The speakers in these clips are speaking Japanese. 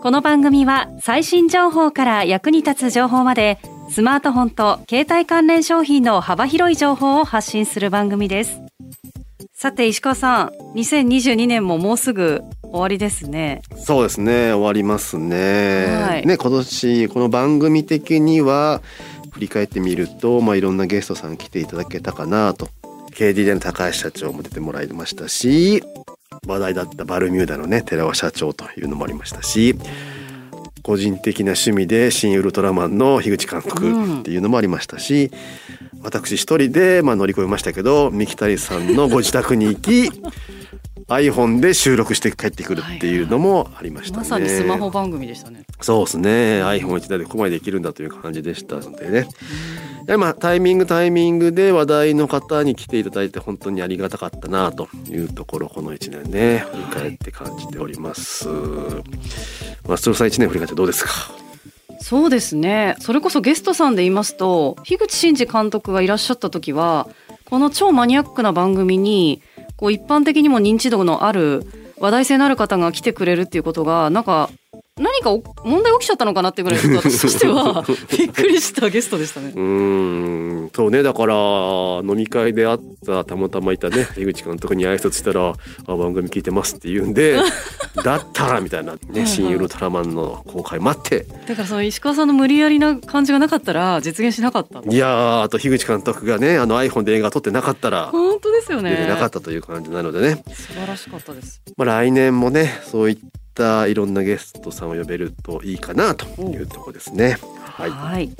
この番組は最新情報から役に立つ情報までスマートフォンと携帯関連商品の幅広い情報を発信する番組です。さて石川さん2022年ももうすぐ終わりですね。そうですね終わりますね、はい。ね今年この番組的には振り返ってみるとまあいろんなゲストさん来ていただけたかなと。KDD の高橋社長も出てもらいましたし話題だったバルミューダのね寺尾社長というのもありましたし個人的な趣味で「新ウルトラマン」の樋口監督っていうのもありましたし、私一人でまあ乗り越えましたけど三木谷さんのご自宅に行き iPhone で収録して帰ってくるっていうのもありましたね。まさにスマホ番組でしたね。そうですね。iPhone1 台でここまでできるんだという感じでしたのでねでまあタイミングタイミングで話題の方に来ていただいて本当にありがたかったなというところこの1年ね振り返って感じております。松尾さん1年振り返ってどうですか？そうですね。それこそゲストさんで言いますと樋口真嗣監督がいらっしゃった時はこの超マニアックな番組にこう一般的にも認知度のある話題性のある方が来てくれるっていうことがなんか何かお問題起きちゃったのかなってぐらい 私としてはびっくりしたゲストでしたねう。ーんそうねだから飲み会で会ったたまたまいたね樋口監督に挨拶したら「あ番組聞いてます」って言うんで だったらみたいなね「新ウルトラマン」の公開待ってだからその石川さんの無理やりな感じがなかったら実現しなかった。いやーあと樋口監督がねあの iPhone で映画撮ってなかったら本当ですよね。出てなかったという感じなのでね、素晴らしかったです。まあ、来年もねそういったいろんなゲストさんを呼べるといいかなというところですね。はいはい。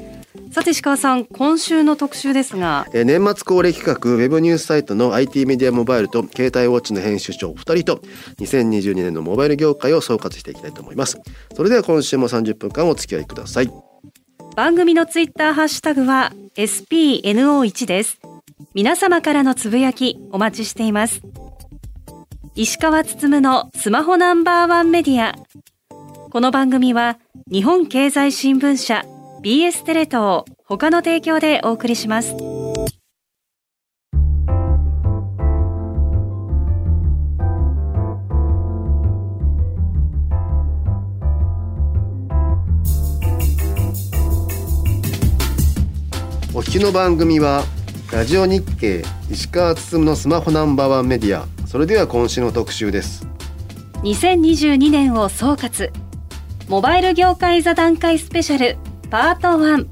さて石川さん今週の特集ですがえー年末恒例企画ウェブニュースサイトの IT メディアモバイルと携帯ウォッチの編集長2人と2022年のモバイル業界を総括していきたいと思いますそれでは今週も30分間お付き合いください番組のツイッターハッシュタグは SPNO1 です。皆様からのつぶやきお待ちしています。石川つつむのスマホナンバーワンメディア。この番組は日本経済新聞社 BS テレ東他の提供でお送りします。お聞きの番組はラジオ日経石川つつむのスマホナンバーワンメディアそれでは今週の特集です2022年を総括。モバイル業界座談会スペシャルパート1。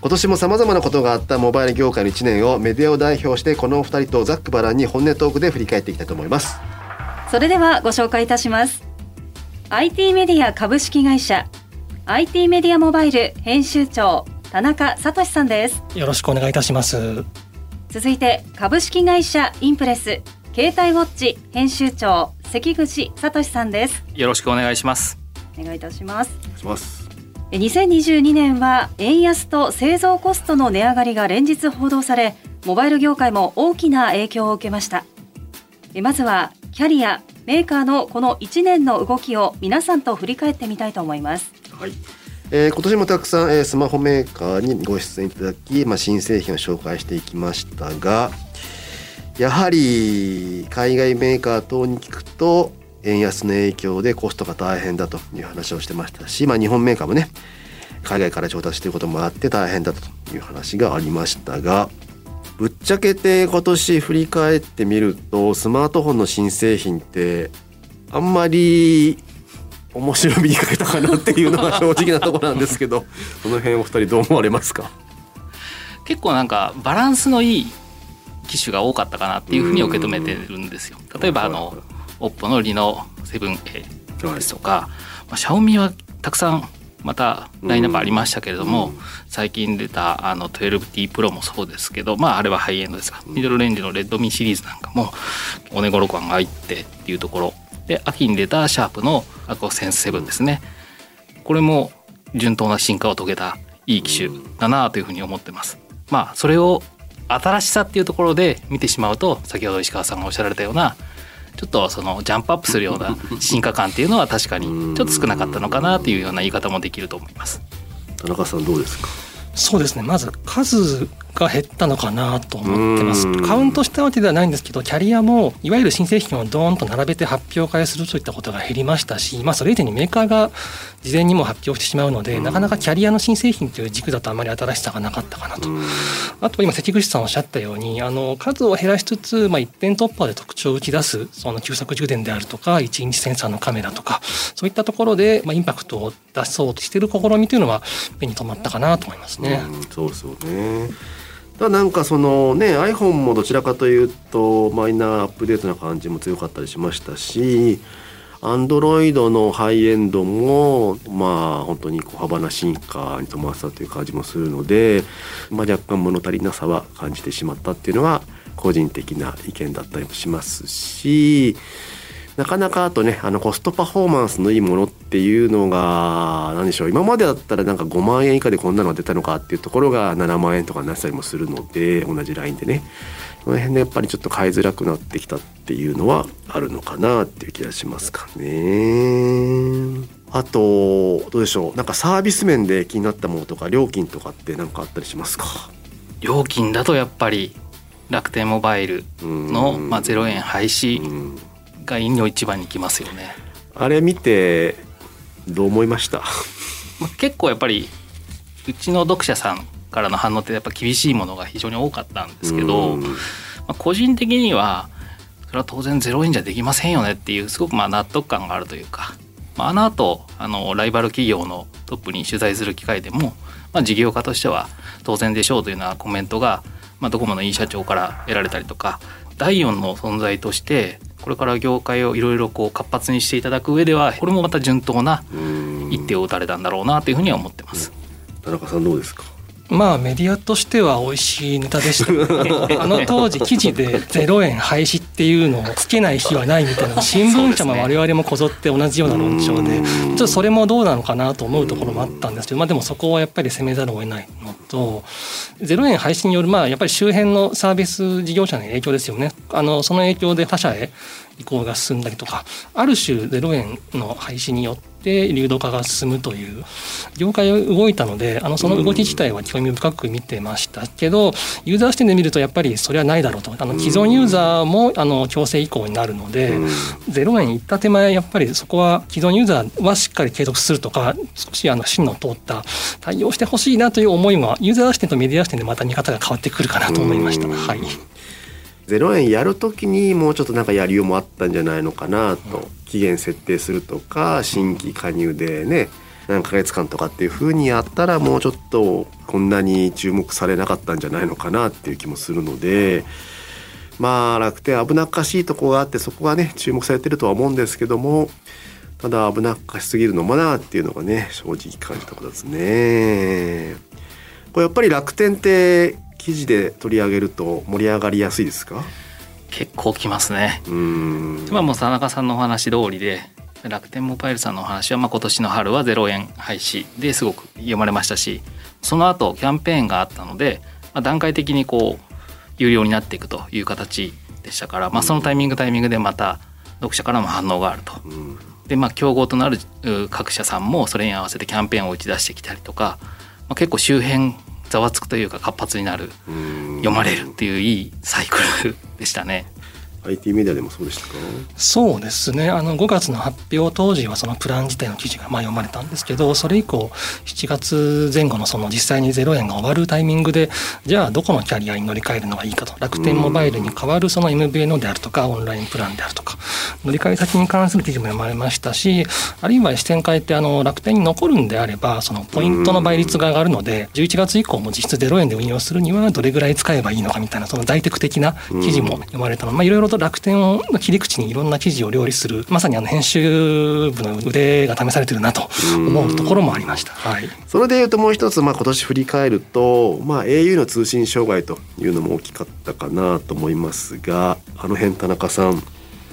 今年も様々なことがあったモバイル業界の1年をメディアを代表してこのお二人とざっくばらんに本音トークで振り返っていきたいと思いますそれではご紹介いたします IT メディア株式会社 IT メディアモバイル編集長田中聡さんですよろしくお願いいたします。続いて株式会社インプレス携帯ウォッチ編集長関口聡さんです。よろしくお願いします。お願いいたします。します。え2022年は円安と製造コストの値上がりが連日報道されモバイル業界も大きな影響を受けました。えまずはキャリアメーカーのこの1年の動きを皆さんと振り返ってみたいと思います。はい、えー今年もたくさん、えースマホメーカーにご出演いただき、まあ、新製品を紹介していきましたがやはり海外メーカー等に聞くと円安の影響でコストが大変だという話をしてましたし、まあ、日本メーカーもね海外から調達していることもあって大変だという話がありましたがぶっちゃけて今年振り返ってみるとスマートフォンの新製品ってあんまり面白みに欠けたかなっていうのが正直なところなんですけど その辺お二人どう思われますか？結構なんかバランスのいい機種が多かったかなっていうふうに受け止めてるんですよ。例えばあの OPPO のリノ 7A ですとか、まあ、シャオミはたくさんまたラインナップありましたけれども、最近出たあの 12T プロもそうですけど、まあ、あれはハイエンドですがミドルレンジのレッドミシリーズなんかもお値頃感が入ってっていうところで秋に出たシャープのアクオセンス7ですねこれも順当な進化を遂げたいい機種だなというふうに思ってます。まあそれを新しさっていうところで見てしまうと先ほど石川さんがおっしゃられたようなちょっとそのジャンプアップするような進化感っていうのは確かにちょっと少なかったのかなっていうような言い方もできると思います。田中さんどうですか？そうですねまず数が減ったのかなと思ってますうんカウントしたわけではないんですけどキャリアもいわゆる新製品をドーンと並べて発表会するといったことが減りましたし、まあ、それ以前にメーカーが事前にも発表してしまうので、なかなかキャリアの新製品という軸だとあまり新しさがなかったかなと。あと今関口さんおっしゃったようにあの数を減らしつつ、まあ、一点突破で特徴を打ち出すその急速充電であるとか1インチセンサーのカメラとかそういったところで、まあ、インパクトを出そうとしている試みというのは目に留まったかなと思いますね。うん、そうですよね。ただなんかそのね iPhone もどちらかというとマイナーアップデートな感じも強かったりしましたし Android のハイエンドもまあ本当に小幅な進化に伴ったという感じもするので、まあ、若干物足りなさは感じてしまったっていうのは個人的な意見だったりもしますしなかなかあとねあのコストパフォーマンスのいいものっていうのが何でしょう。今までだったらなんか5万円以下でこんなのが出たのかっていうところが7万円とかになってたりもするので同じラインでね。その辺でやっぱりちょっと買いづらくなってきたっていうのはあるのかなっていう気がしますかね。あとどうでしょう。なんかサービス面で気になったものとか料金とかって何かあったりしますか？料金だとやっぱり楽天モバイルの、うん。まあ、0円廃止うんがの一番にきますよね。あれ見てどう思いました？まあ、結構やっぱりうちの読者さんからの反応ってやっぱ厳しいものが非常に多かったんですけど、うんまあ、個人的にはそれは当然0円じゃできませんよねっていうすごくまあ納得感があるというか、まあ、あの後あのライバル企業のトップに取材する機会でも、まあ、事業家としては当然でしょうというようなコメントが、まあ、ドコモのいい社長から得られたりとか第4の存在としてこれから業界をいろいろこう活発にしていただく上ではこれもまた順当なうん。一手を打たれたんだろうなというふうには思ってます。田中さんどうですか？まあメディアとしては美味しいネタでした。ね あの当時記事で0円廃止っていうのをつけない日はないみたいな新聞社も我々もこぞって同じような論調でうん。ちょっとそれもどうなのかなと思うところもあったんですけどまあでもそこはやっぱり攻めざるを得ないのと0円廃止によるまあやっぱり周辺のサービス事業者の影響ですよね。あのその影響で他社へ移行が進んだりとかある種0円の廃止によって流動化が進むという業界が動いたのであのその動き自体は興味深く見てましたけどユーザー視点で見るとやっぱりそれはないだろうと。あの既存ユーザーもあの強制移行になるのでうん。0円いった手前やっぱりそこは既存ユーザーはしっかり継続するとか少しあの芯の通った対応してほしいなという思いはユーザー視点とメディア視点でまた見方が変わってくるかなと思いました。うん。はい0円やるときにもうちょっとなんかやりようもあったんじゃないのかなと、期限設定するとか新規加入でね何ヶ月間とかっていう風にやったらもうちょっとこんなに注目されなかったんじゃないのかなっていう気もするのでまあ楽天危なっかしいとこがあってそこがね注目されてるとは思うんですけどもただ危なっかしすぎるのもなっていうのがね正直感じたことですね。これやっぱり楽天って記事で取り上げると盛り上がりやすいですか？結構きますね。うーんまあもう田中さんのお話通りで楽天モバイルさんのお話はまあ今年の春は0円廃止ですごく読まれましたしその後キャンペーンがあったので、まあ、段階的にこう有料になっていくという形でしたから、まあ、そのタイミングタイミングでまた読者からも反応があると。うんでまあ競合となるう各社さんもそれに合わせてキャンペーンを打ち出してきたりとか、まあ、結構周辺ざわつくというか活発になるうん読まれるっていういいサイクルでしたね。IT メディアでもそうでしたか？そうですね。あの5月の発表当時はそのプラン自体の記事がまあ読まれたんですけどそれ以降7月前後のその実際に0円が終わるタイミングでじゃあどこのキャリアに乗り換えるのがいいかと。楽天モバイルに代わるその MVNO であるとかオンラインプランであるとか。乗り換え先に関する記事も読まれましたしあるいは視点変えてあの楽天に残るんであればそのポイントの倍率が上がるので11月以降も実質0円で運用するにはどれぐらい使えばいいのかみたいなその大テク的な記事も読まれたのまあいろいろと楽天の切り口にいろんな記事を料理するまさにあの編集部の腕が試されてるなと思うところもありました。はい。それでいうともう一つ、まあ、今年振り返ると、まあ、au の通信障害というのも大きかったかなと思いますがあの辺田中さん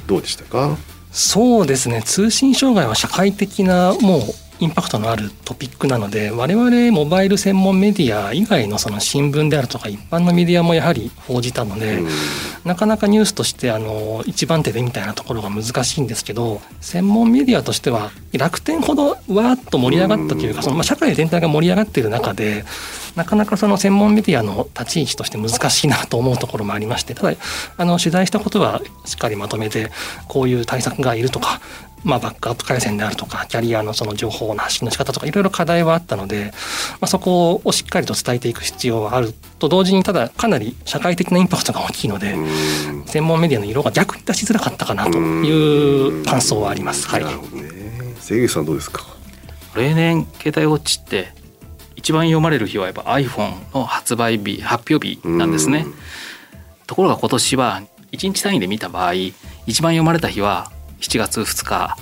どうでしたか？そうですね。通信障害は社会的なもうインパクトのあるトピックなので我々モバイル専門メディア以外のその新聞であるとか一般のメディアもやはり報じたので、なかなかニュースとしてあの一番手でみたいなところが難しいんですけど専門メディアとしては楽天ほどわーっと盛り上がったというかその、まあ、社会全体が盛り上がっている中でなかなかその専門メディアの立ち位置として難しいなと思うところもありましてただあの取材したことはしっかりまとめてこういう対策がいるとかまあ、バックアップ回線であるとかキャリアのその情報の発信の仕方とかいろいろ課題はあったので、まあ、そこをしっかりと伝えていく必要はあると同時にただかなり社会的なインパクトが大きいので専門メディアの色が逆に出しづらかったかなという感想はあります。はい、なるほどね。関口さんどうですか？例年携帯ウォッチって一番読まれる日はやっぱ iPhone の発売日発表日なんですね。ところが今年は1日単位で見た場合一番読まれた日は7月2日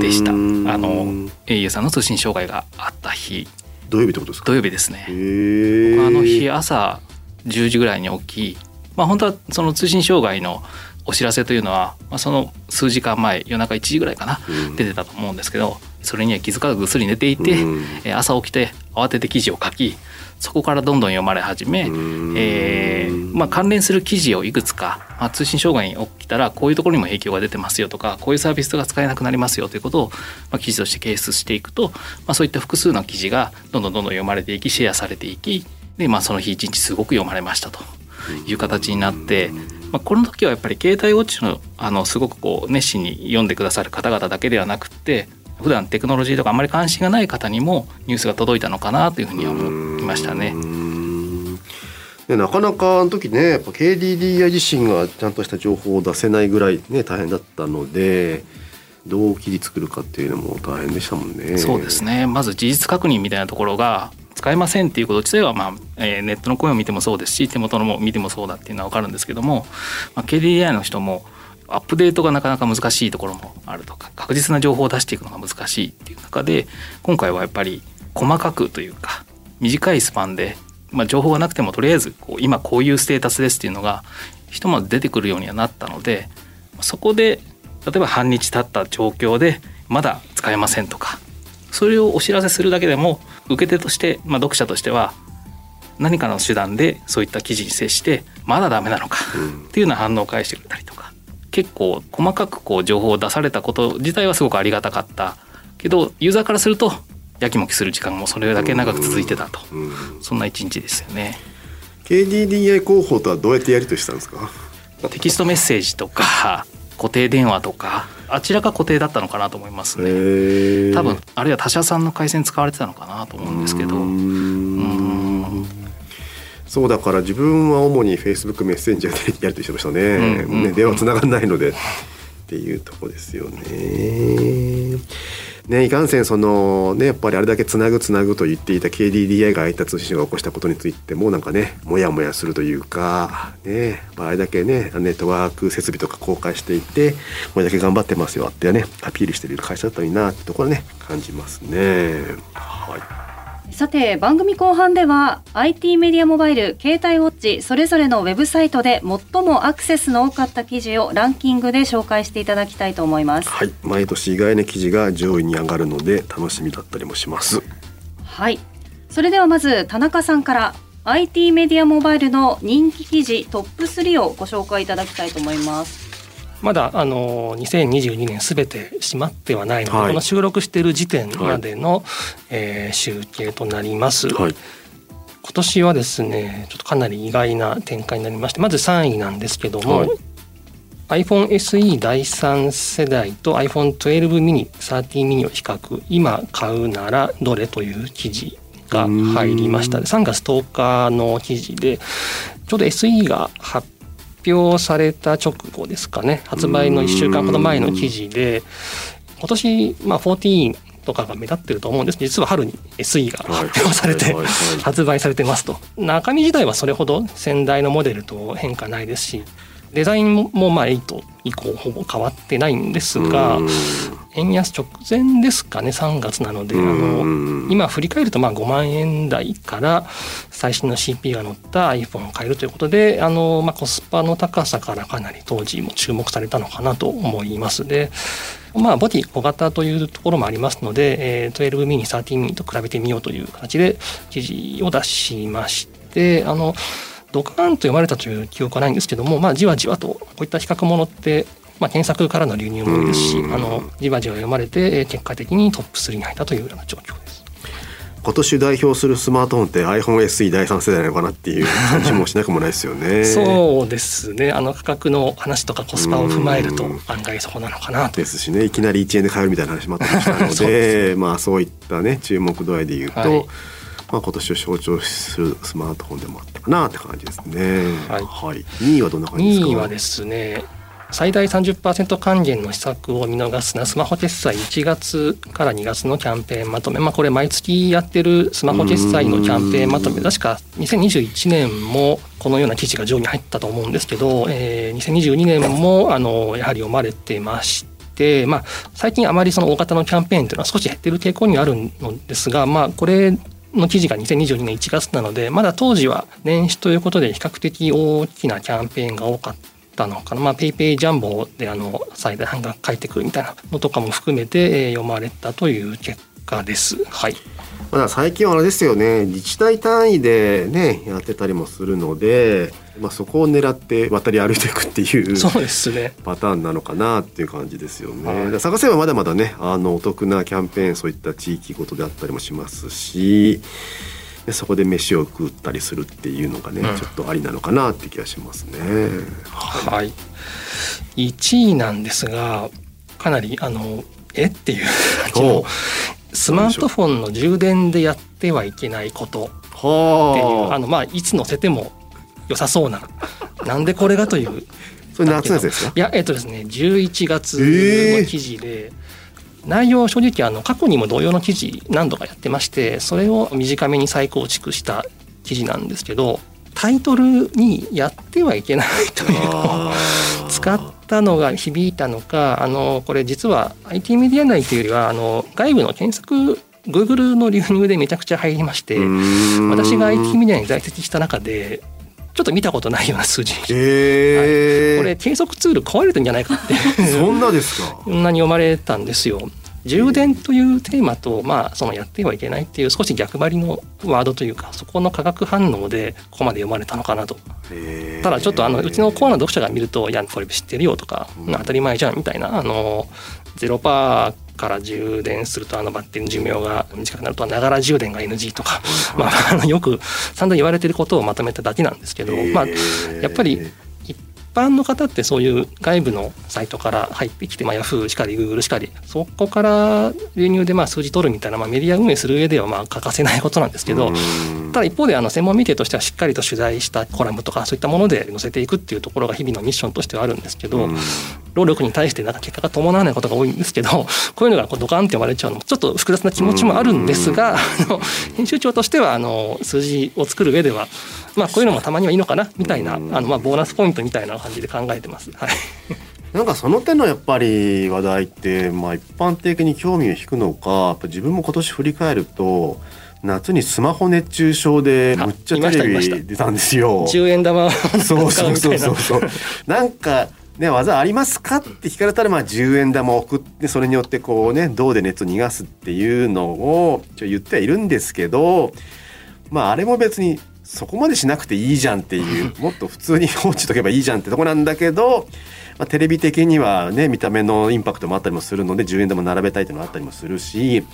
でした。あの au さんの通信障害があった日。土曜日ってことですか？土曜日ですね。あの日朝10時ぐらいに起きまあ本当はその通信障害のお知らせというのは、まあ、その数時間前夜中1時ぐらいかな、うん、出てたと思うんですけどそれには気づかずぐっすり寝ていて、うん、朝起きて慌てて記事を書きそこからどんどん読まれ始め、えーまあ、関連する記事をいくつか、まあ、通信障害に起きたらこういうところにも影響が出てますよとかこういうサービスが使えなくなりますよということを、まあ、記事として掲出していくと、まあ、そういった複数の記事がどんどんどんどん読まれていきシェアされていきで、まあ、その日一日すごく読まれましたという形になって。まあ、この時はやっぱり携帯ウォッチのあのすごくこう熱心に読んでくださる方々だけではなくって普段テクノロジーとかあんまり関心がない方にもニュースが届いたのかなというふうに思いましたね。ね、なかなかあの時ねやっぱ KDDI 自身がちゃんとした情報を出せないぐらいね大変だったのでどう切り作るかっていうのも大変でしたもんね。そうですねまず事実確認みたいなところが使えませんっていうこと自体は、まあえー、ネットの声を見てもそうですし手元のも見てもそうだっていうのは分かるんですけども、まあ、KDDI の人もアップデートがなかなか難しいところもあるとか確実な情報を出していくのが難しいっていう中で今回はやっぱり細かくというか短いスパンで、まあ、情報がなくてもとりあえずこう今こういうステータスですっていうのがひとまず出てくるようにはなったのでそこで例えば半日経った状況でまだ使えませんとかそれをお知らせするだけでも受け手として、まあ、読者としては何かの手段でそういった記事に接してまだダメなのかっていうような反応を返してくれたりとか結構細かくこう情報を出されたこと自体はすごくありがたかったけどユーザーからするとやきもきする時間もそれだけ長く続いてたと、うん、そんな一日ですよね。KDDI 広報とはどうやってやりとしたんですか？テキストメッセージとか 固定電話とかあちらが固定だったのかなと思いますね。多分あるいは他社さんの回線使われてたのかなと思うんですけど。うんそうだから自分は主にフェイスブックメッセンジャーでやりとしてましたねうんうん、ね電話つながんないのでっていうとこですよね。ね、いかんせんそのねやっぱりあれだけつなぐつなぐと言っていた KDDI が空いた通信が起こしたことについてもなんかねもやもやするというかねあれだけねネットワーク設備とか公開していてこれだけ頑張ってますよってねアピールしてる会社だったらいいなってところね感じますね。はいさて番組後半では IT メディアモバイル携帯ウォッチそれぞれのウェブサイトで最もアクセスの多かった記事をランキングで紹介していただきたいと思います。はい。毎年意外な記事が上位に上がるので楽しみだったりもします。はい。それではまず田中さんから IT メディアモバイルの人気記事トップ3をご紹介いただきたいと思いますまだあの2022年すべて閉まってはないので、はい、この収録している時点までの、はい、えー、集計となります。はい、今年はですねちょっとかなり意外な展開になりましてまず3位なんですけども、はい、iPhone SE 第3世代と iPhone12 mini、13 mini を比較今買うならどれという記事が入りました。3月10日の記事でちょうど SE が発表された直後ですかね。発売の1週間ほど前の記事で今年、まあ、14とかが目立ってると思うんです。実は春に SE が発表されて発売されてますと。中身自体はそれほど先代のモデルと変化ないですしデザインもまあ8以降ほぼ変わってないんですが、円安直前ですかね3月なのであの今振り返るとまあ5万円台から最新の CP が載った iPhone を買えるということであの、まあ、コスパの高さからかなり当時も注目されたのかなと思います。でまあ、ボディ小型というところもありますので、えー、12ミニ、13ミニと比べてみようという形で記事を出しまして、あの、ドカーンと読まれたという記憶はないんですけども、まあ、じわじわとこういった比較ものってまあ、検索からの流入も多いですしあのじわじわ読まれて結果的にトップ3に入ったというような状況です。今年代表するスマートフォンって iPhone SE 第3世代なのかなっていう感じもしなくもないですよね。そうですねあの価格の話とかコスパを踏まえると案外そこなのかなと。ですしねいきなり1円で買えるみたいな話もあったりしたので まあそういったね注目度合いで言うと、はい、まあ、今年を象徴するスマートフォンでもあったかなって感じですね。はい、はい、2位はどんな感じですか？2位はですね最大30%還元の施策を見逃すなスマホ決済。1月から2月のキャンペーンまとめ、まあ、これ毎月やってるスマホ決済のキャンペーンまとめ。確か2021年もこのような記事が上に入ったと思うんですけど、えー、2022年もあのやはり読まれてまして。まあ、最近あまりその大型のキャンペーンというのは少し減ってる傾向にはあるのですが、まあ、これの記事が2022年1月なのでまだ当時は年始ということで比較的大きなキャンペーンが多かったのかな、まあ、ペイペイジャンボであの最大半額返ってくるみたいなのとかも含めて、え、読まれたという結果です。はいまだ最近はあれですよね。自治体単位でねやってたりもするので、まあ、そこを狙って渡り歩いていくっていう そうですね。パターンなのかなっていう感じですよね。はい、探せばまだまだねあのお得なキャンペーンそういった地域ごとであったりもしますしでそこで飯を食ったりするっていうのがね、うん、ちょっとありなのかなって気がしますね。はい、はい、1位なんですがかなりあのえっていう感じのスマートフォンの充電でやってはいけないことっていうあのまあいつ載せても良さそうな なんでこれがというそれ夏のやつですか？いやえっとですね11月の記事で、えー内容正直あの過去にも同様の記事何度かやってましてそれを短めに再構築した記事なんですけどタイトルにやってはいけないというのを 使ったのが響いたのかあのこれ実は IT メディア内というよりはあの外部の検索 Google の流入でめちゃくちゃ入りまして私が IT メディアに在籍した中でちょっと見たことないような数字、えー。はい、これ計測ツール壊れてんじゃないかって。そんなですか。そんなに読まれたんですよ。充電というテーマと、まあ、そのやってはいけないっていう少し逆張りのワードというかそこの化学反応でここまで読まれたのかなと。ただちょっとあのうちのコアな読者が見ると「いやこれ知ってるよ」とか「当たり前じゃん」みたいなあの0%から充電するとあのバッテリーの寿命が短くなるとはながら充電が NG とか、まあ、あのよく散々言われてることをまとめただけなんですけど、まあ、やっぱり般の方ってそういう外部のサイトから入ってきて、まあ、Yahoo しかり Google しかりそこから流入でまあ数字取るみたいな、まあ、メディア運営する上ではまあ欠かせないことなんですけどただ一方であの専門メディアとしてはしっかりと取材したコラムとかそういったもので載せていくっていうところが日々のミッションとしてはあるんですけど労力に対してなんか結果が伴わないことが多いんですけどこういうのがこうドカンって読まれちゃうのもちょっと複雑な気持ちもあるんですが編集長としてはあの数字を作る上ではまあこういうのもたまにはいいのかなみたいなあのまあボーナスポイントみたいな感じで考えてます。はいなんかその点のやっぱり話題って、まあ、一般的に興味を引くのかやっぱ自分も今年振り返ると夏にスマホ熱中症でむっちゃテレビ出たんですよ。10円玉そうそうそうそうそう。なんかね、技ありますかって聞かれたら、まあ、10円玉を送って、それによってこうね、銅で熱を逃がすっていうのを、言ってはいるんですけど、まあ、あれも別にそこまでしなくていいじゃんっていう もっと普通に放置しとけばいいじゃんってとこなんだけど、まあ、テレビ的にはね見た目のインパクトもあったりもするので10円玉並べたいっていうのがあったりもするし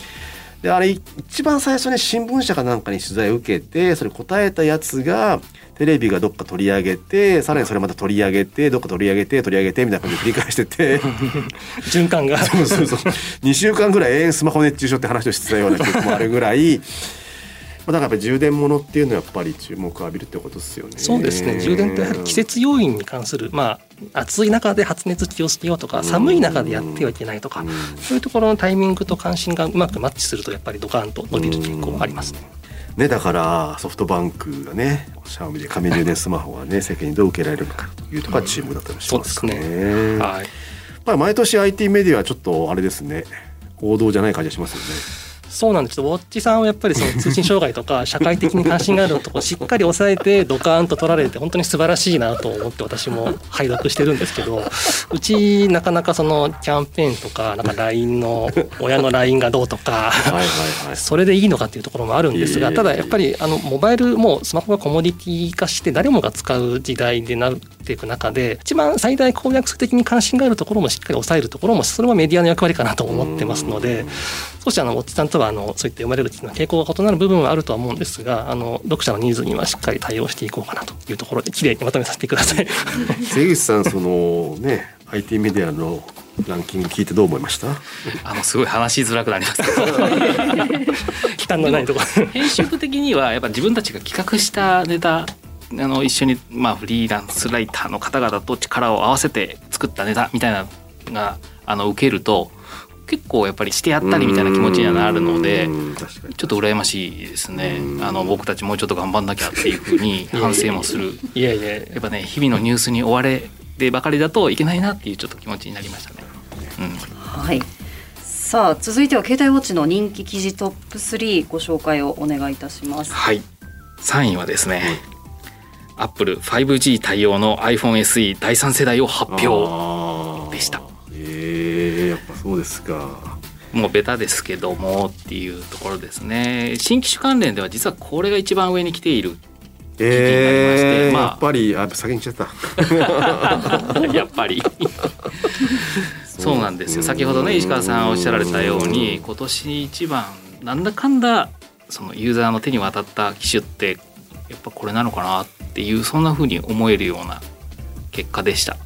であれ一番最初に新聞社かなんかに取材を受けてそれ答えたやつがテレビがどっか取り上げてさらにそれまた取り上げてどっか取り上げて取り上げてみたいな感じで繰り返してて 循環が。そうそうそう。2週間ぐらい永遠スマホ熱中症って話をしてたような記憶もあるぐらいまあ、だからやっぱり充電ものっていうのはやっぱり注目を浴びるってことですよね。そうですね充電ってやはり季節要因に関する、まあ、暑い中で発熱気をつけようとか寒い中でやってはいけないとかそういうところのタイミングと関心がうまくマッチするとやっぱりドカーンと伸びる傾向ありますね。ね、だからソフトバンクがねシャオミで紙充電スマホがね世間にどう受けられるのかというところが注目だったりしますかね。ねはいぱり毎年 IT メディアはちょっとあれですね王道じゃない感じがしますよね。そうなんです。ウォッチさんはやっぱりその通信障害とか 社会的に関心があるとこしっかり抑えてドカーンと取られて本当に素晴らしいなと思って私も拝読してるんですけどうちなかなかそのキャンペーンとかなんか LINE の親の LINE がどうとかそれでいいのかっていうところもあるんですがただやっぱりあのモバイルもスマホがコモディティ化して誰もが使う時代でなっていく中で一番最大公約数的に関心があるところもしっかり抑えるところもそれはメディアの役割かなと思ってますので少しあのウォッチさんとはあのそういった読まれるっていうのは傾向が異なる部分はあるとは思うんですがあの読者のニーズにはしっかり対応していこうかなというところできれいにまとめさせてください。関口さんそのね IT メディアのランキング聞いてどう思いました？あのすごい話しづらくなりますけど忌憚のないところ編集部的にはやっぱ自分たちが企画したネタあの一緒に、まあ、フリーランスライターの方々と力を合わせて作ったネタみたいなのがあの受けると結構やっぱりしてやったりみたいな気持ちにはなるのでちょっと羨ましいですね。あの僕たちもうちょっと頑張んなきゃっていうふうに反省もする。いやいや。やっぱね日々のニュースに追われてばかりだといけないなっていうちょっと気持ちになりましたね。うん、はい。さあ続いては携帯ウォッチの人気記事トップ3ご紹介をお願いいたします。はい。3位はですね、アップル 5G 対応の iPhone SE 第3世代を発表でしたそうですか。もうベタですけどもっていうところですね。新機種関連では実はこれが一番上に来ているえー、まあ、やっぱりあ先に来ちゃった。やっぱり。そうなんですよ。先ほどね石川さんおっしゃられたように今年一番なんだかんだそのユーザーの手に渡った機種ってやっぱこれなのかなっていうそんな風に思えるような結果でした。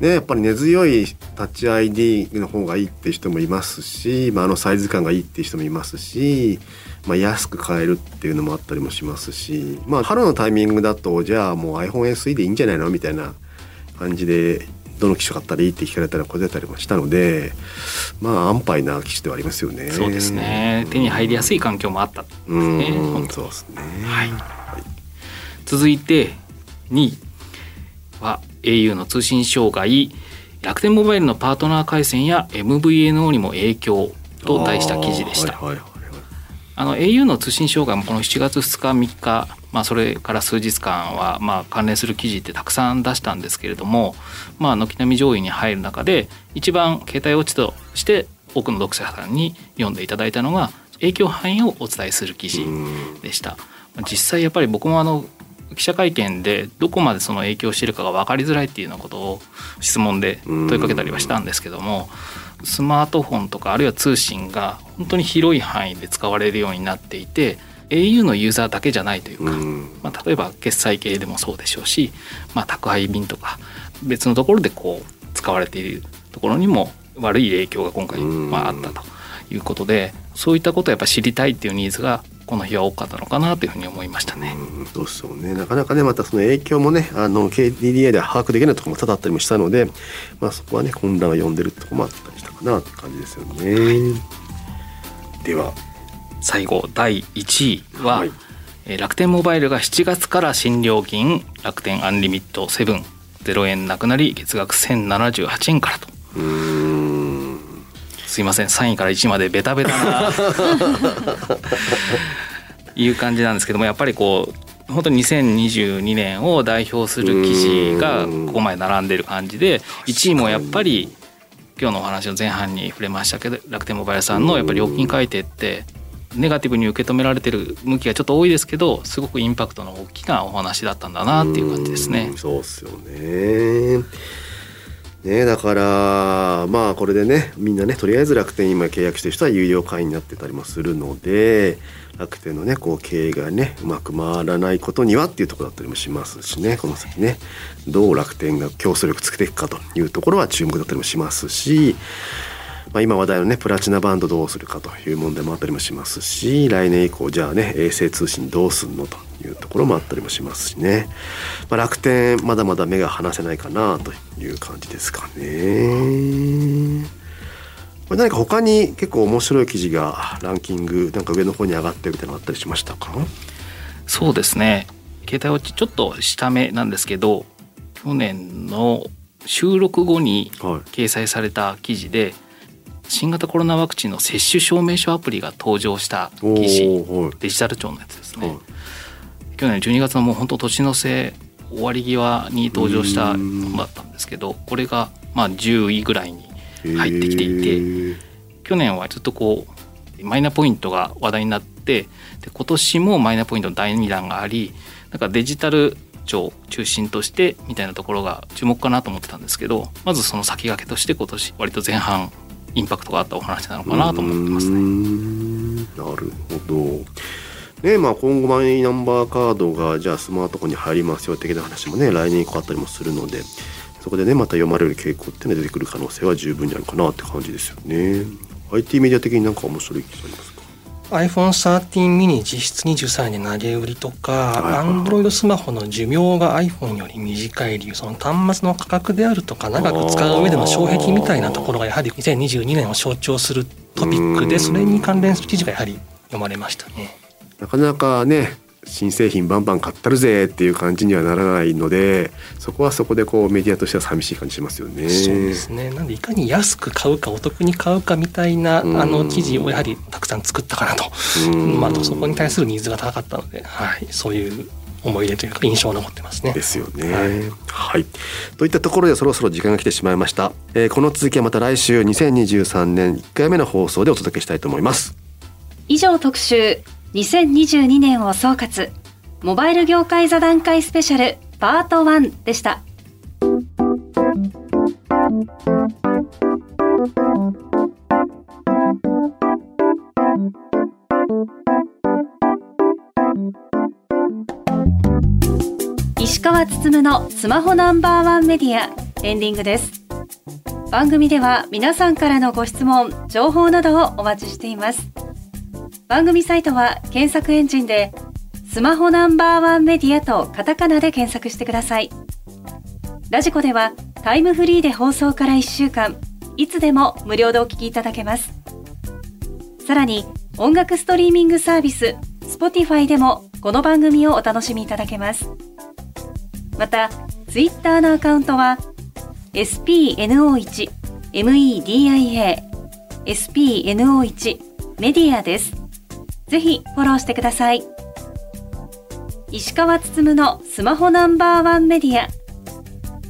ね、やっぱり根強いタッチ ID の方がいいっていう人もいますし、まあ、あのサイズ感がいいっていう人もいますし、まあ、安く買えるっていうのもあったりもしますし、まあ、春のタイミングだとじゃあもう iPhone SE でいいんじゃないのみたいな感じでどの機種買ったらいいって聞かれたら答えたりもしたのでまあ安牌な機種ではありますよね。そうですね。手に入りやすい環境もあったですね。うんそうですね、はい、続いて2位は au の通信障害楽天モバイルのパートナー回線や MVNO にも影響と題した記事でした。はいはいあの au の通信障害もこの7月2日3日、まあ、それから数日間はまあ関連する記事ってたくさん出したんですけれども、まあ、軒並み上位に入る中で一番携帯落ちとして多くの読者さんに読んでいただいたのが影響範囲をお伝えする記事でした。実際やっぱり僕もあの記者会見でどこまでその影響しているかが分かりづらいっていうようなことを質問で問いかけたりはしたんですけどもスマートフォンとかあるいは通信が本当に広い範囲で使われるようになっていて au のユーザーだけじゃないというか、まあ、例えば決済系でもそうでしょうし、まあ、宅配便とか別のところでこう使われているところにも悪い影響が今回まああったということでそういったことをやっぱ知りたいっていうニーズがこの日は多かったのかなというふうに思いましたね。うん、そうそうねなかなかねまたその影響もねあの KDDI では把握できないところも多々あったりもしたので、まあ、そこはね混乱が呼んでるところもあったりしたかなという感じですよね。はい、では最後第1位は、はい、え楽天モバイルが7月から新料金楽天アンリミット7 0円なくなり月額1078円からと。すいません。3位から1位までベタベタな いう感じなんですけどもやっぱりこう本当に2022年を代表する記事がここまで並んでる感じで1位もやっぱり今日のお話の前半に触れましたけど楽天モバイルさんのやっぱり料金改定ってネガティブに受け止められてる向きがちょっと多いですけどすごくインパクトの大きなお話だったんだなっていう感じですね。そうっすよねね、だからまあこれでねみんなねとりあえず楽天今契約してる人は有料会員になってたりもするので楽天のねこう経営がねうまく回らないことにはっていうところだったりもしますしねこの先ねどう楽天が競争力つけていくかというところは注目だったりもしますし、まあ、今話題のねプラチナバンドどうするかという問題もあったりもしますし来年以降じゃあね衛星通信どうすんのというところもあったりもしますしね、まあ、楽天まだまだ目が離せないかなという感じですかね。これ何か他に結構面白い記事がランキングなんか上の方に上がってるみたいなのあったりしましたか？そうですね。携帯ウォッチちょっと下目なんですけど去年の収録後にはい。掲載された記事で新型コロナワクチンの接種証明書アプリが登場したお記事ーはい。デジタル庁のやつですね、はい。去年12月のもう本当年の瀬終わり際に登場したものだったんですけどこれがまあ10位ぐらいに入ってきていて去年はずっとこうマイナポイントが話題になってで今年もマイナポイントの第2弾がありなんかデジタル庁中心としてみたいなところが注目かなと思ってたんですけどまずその先駆けとして今年割と前半インパクトがあったお話なのかなと思ってますね。なるほど。ねまあ、今後マイナンバーカードがじゃあスマートフォンに入りますよ的な話もね来年以降あったりもするのでそこでねまた読まれる傾向っていうのが出てくる可能性は十分にあるかなって感じですよね。IT メディア的になんか面白い記事ありますか iPhone13 ミニ実質23円で投げ売りとか、Android スマホの寿命が iPhone より短い理由、その端末の価格であるとか、長く使う上での障壁みたいなところがやはり2022年を象徴するトピックで、うんそれに関連する記事がやはり読まれましたね。なかなかね新製品バンバン買ったるぜっていう感じにはならないのでそこはそこでこうメディアとしては寂しい感じしますよね。そうですね。なんでいかに安く買うかお得に買うかみたいなあうんの記事をやはりたくさん作ったかなと。うんまあそこに対するニーズが高かったので、はい、そういう思い出というか印象が残ってますね。ですよね。ははいい、といったところでそろそろ時間が来てしまいました、えーこの続きはまた来週2023年1回目の放送でお届けしたいと思います。以上特集2022年を総括モバイル業界座談会スペシャルパート1でした。石川つつむのスマホナンバーワンメディアエンディングです。番組では皆さんからのご質問情報などをお待ちしています。番組サイトは検索エンジンでスマホナンバーワンメディアとカタカナで検索してください。ラジコではタイムフリーで放送から1週間いつでも無料でお聞きいただけます。さらに音楽ストリーミングサービス Spotify でもこの番組をお楽しみいただけます。また Twitter のアカウントは spno1 media spno1 メディアです。ぜひフォローしてください。石川つつむのスマホナンバーワンメディア。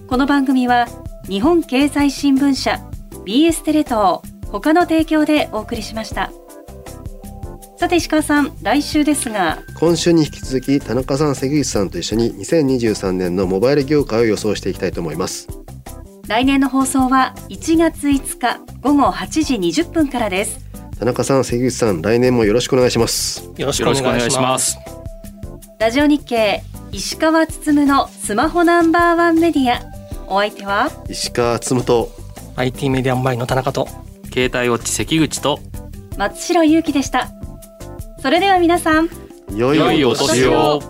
この番組は日本経済新聞社 BS テレ東他の提供でお送りしました。さて石川さん来週ですが。今週に引き続き田中さん関口さんと一緒に2023年のモバイル業界を予想していきたいと思います。来年の放送は1月5日午後8時20分からです田中さん関口さん来年もよろしくお願いします。よろしくお願いします。ラジオ日経石川つつむのスマホナンバーワンメディア。お相手は？石川つむと。IT メディアンバイの田中と。携帯ウォッチ関口と。松代ゆうきでした。それでは皆さん。良良いお年を。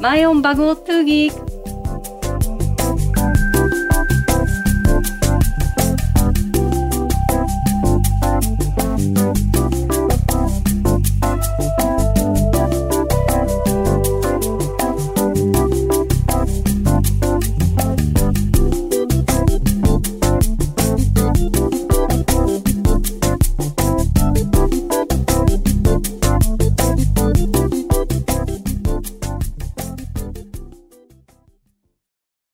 マイオンバゴートゥーギー